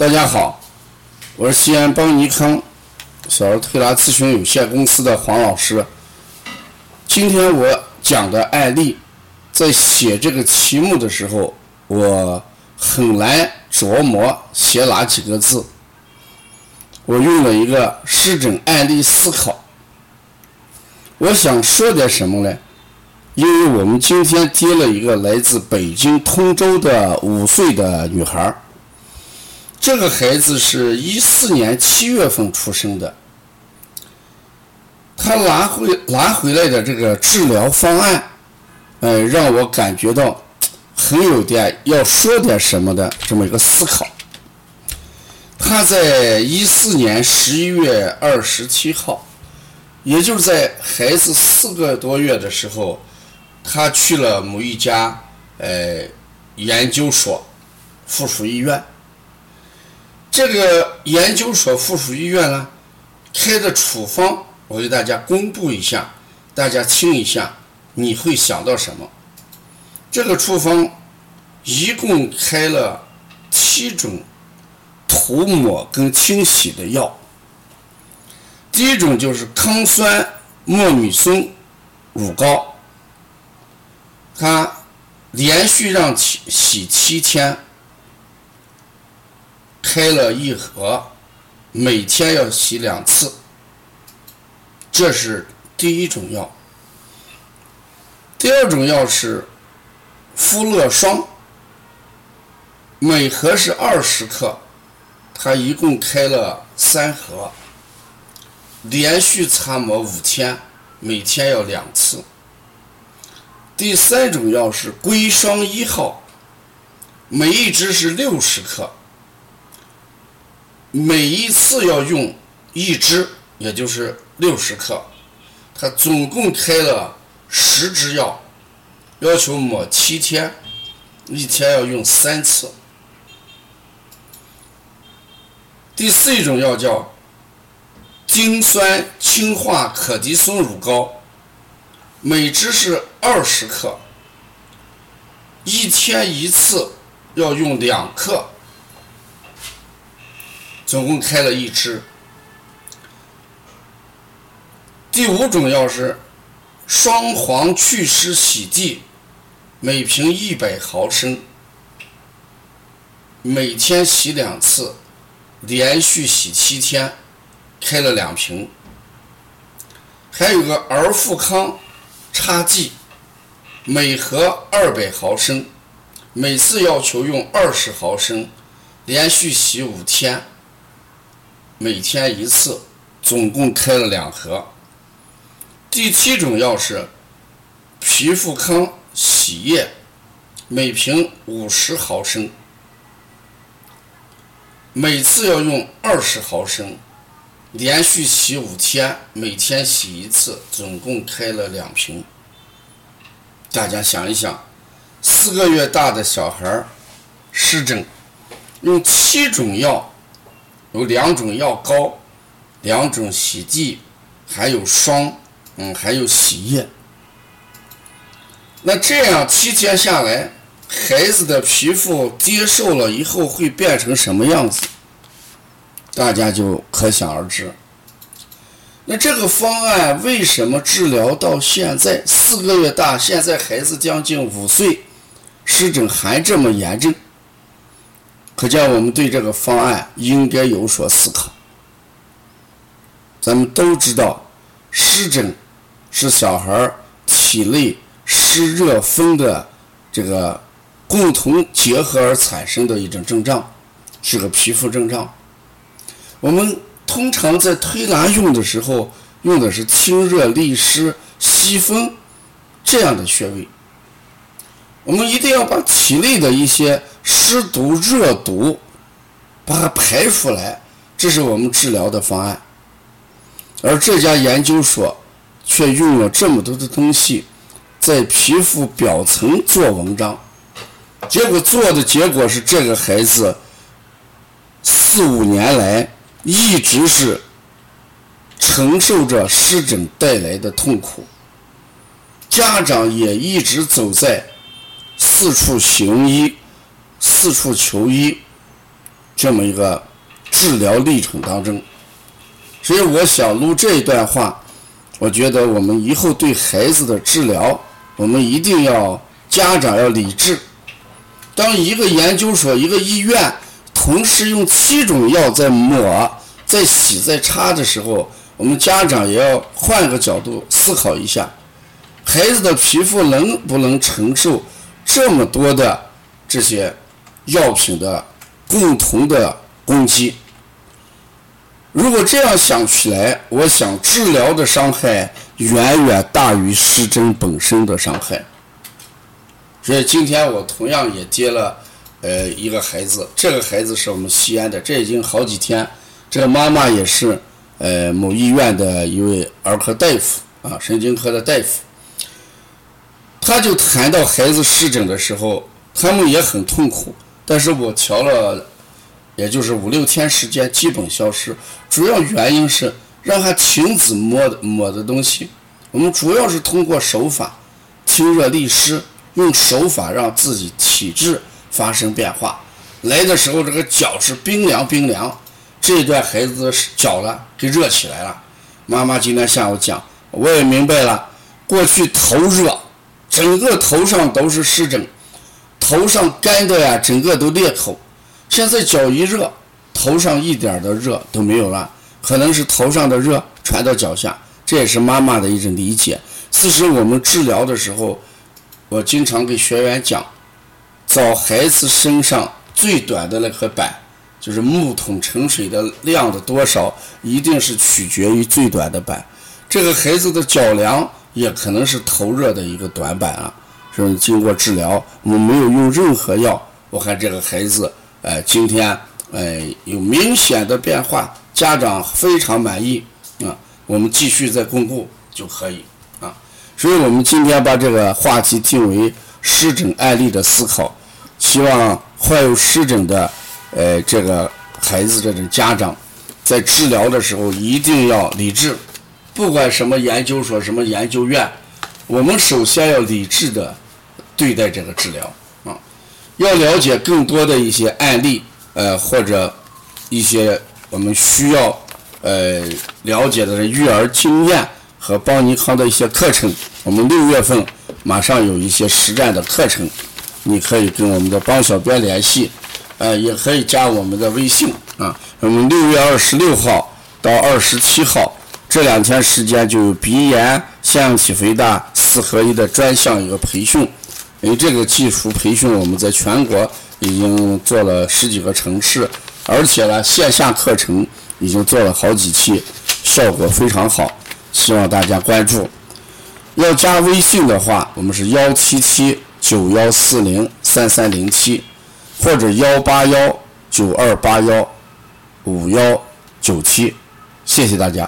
大家好，我是西安邦尼康小儿推拿咨询有限公司的黄老师。今天我讲的案例，在写这个题目的时候，我很难琢磨写哪几个字。我用了一个湿疹案例思考。我想说点什么呢？因为我们今天接了一个来自北京通州的五岁的女孩这个孩子是一四年七月份出生的。他拿回拿回来的这个治疗方案，呃，让我感觉到很有点要说点什么的这么一个思考。他在一四年十一月二十七号，也就是在孩子四个多月的时候，他去了某一家呃研究所附属医院。这个研究所附属医院呢，开的处方。我给大家公布一下，大家听一下，你会想到什么？这个处方一共开了七种涂抹跟清洗的药。第一种就是康酸莫米松乳膏，它连续让洗洗七天，开了一盒，每天要洗两次。这是第一种药，第二种药是肤乐霜，每盒是二十克，它一共开了三盒，连续擦抹五天，每天要两次。第三种药是硅霜一号，每一支是六十克，每一次要用一支，也就是。六十克，他总共开了十支药，要求抹七天，一天要用三次。第四一种药叫精酸氢化可的松乳膏，每支是二十克，一天一次要用两克，总共开了一支。第五种药是双黄祛湿洗剂，每瓶一百毫升，每天洗两次，连续洗七天，开了两瓶。还有个儿富康擦剂，每盒二百毫升，每次要求用二十毫升，连续洗五天，每天一次，总共开了两盒。第七种药是皮肤康洗液，每瓶五十毫升，每次要用二十毫升，连续洗五天，每天洗一次，总共开了两瓶。大家想一想，四个月大的小孩湿疹，用七种药，有两种药膏，两种洗剂，还有霜。嗯，还有洗液。那这样七天下来，孩子的皮肤接受了以后会变成什么样子？大家就可想而知。那这个方案为什么治疗到现在四个月大，现在孩子将近五岁，湿疹还这么严重？可见我们对这个方案应该有所思考。咱们都知道，湿疹。是小孩体内湿热风的这个共同结合而产生的一种症状，是个皮肤症状。我们通常在推拿用的时候，用的是清热利湿、吸风这样的穴位。我们一定要把体内的一些湿毒、热毒把它排出来，这是我们治疗的方案。而这家研究所。却用了这么多的东西，在皮肤表层做文章，结果做的结果是这个孩子四五年来一直是承受着湿疹带来的痛苦，家长也一直走在四处行医、四处求医这么一个治疗历程当中。所以我想录这一段话，我觉得我们以后对孩子的治疗，我们一定要家长要理智。当一个研究所、一个医院同时用七种药在抹、在洗、在擦的时候，我们家长也要换个角度思考一下，孩子的皮肤能不能承受这么多的这些药品的共同的攻击？如果这样想起来，我想治疗的伤害远远大于湿疹本身的伤害。所以今天我同样也接了呃一个孩子，这个孩子是我们西安的，这已经好几天，这个妈妈也是。呃，某医院的一位儿科大夫啊，神经科的大夫，他就谈到孩子湿疹的时候，他们也很痛苦。但是我调了，也就是五六天时间，基本消失。主要原因是让他停止摸摸的东西。我们主要是通过手法，清热利湿，用手法让自己体质发生变化。来的时候，这个脚是冰凉冰凉。这一段孩子脚了，给热起来了。妈妈今天下午讲，我也明白了。过去头热，整个头上都是湿疹，头上干的呀，整个都裂口。现在脚一热，头上一点的热都没有了，可能是头上的热传到脚下。这也是妈妈的一种理解。其实我们治疗的时候，我经常给学员讲，找孩子身上最短的那颗板。就是木桶盛水的量的多少，一定是取决于最短的板。这个孩子的脚凉，也可能是头热的一个短板啊。是经过治疗，我们没有用任何药，我看这个孩子，哎，今天哎有明显的变化，家长非常满意啊。我们继续再巩固就可以啊。所以我们今天把这个话题定为湿疹案例的思考，希望患有湿疹的。呃，这个孩子这种家长在治疗的时候一定要理智，不管什么研究所、什么研究院，我们首先要理智的对待这个治疗啊。要了解更多的一些案例，呃，或者一些我们需要呃了解的育儿经验和邦尼康的一些课程。我们六月份马上有一些实战的课程，你可以跟我们的邦小编联系。呃，也可以加我们的微信啊。我们六月二十六号到二十七号这两天时间，就有鼻炎、腺样体肥大四合一的专项一个培训。因为这个技术培训，我们在全国已经做了十几个城市，而且呢，线下课程已经做了好几期，效果非常好。希望大家关注。要加微信的话，我们是幺七七九幺四零三三零七。或者幺八幺九二八幺五幺九七，谢谢大家。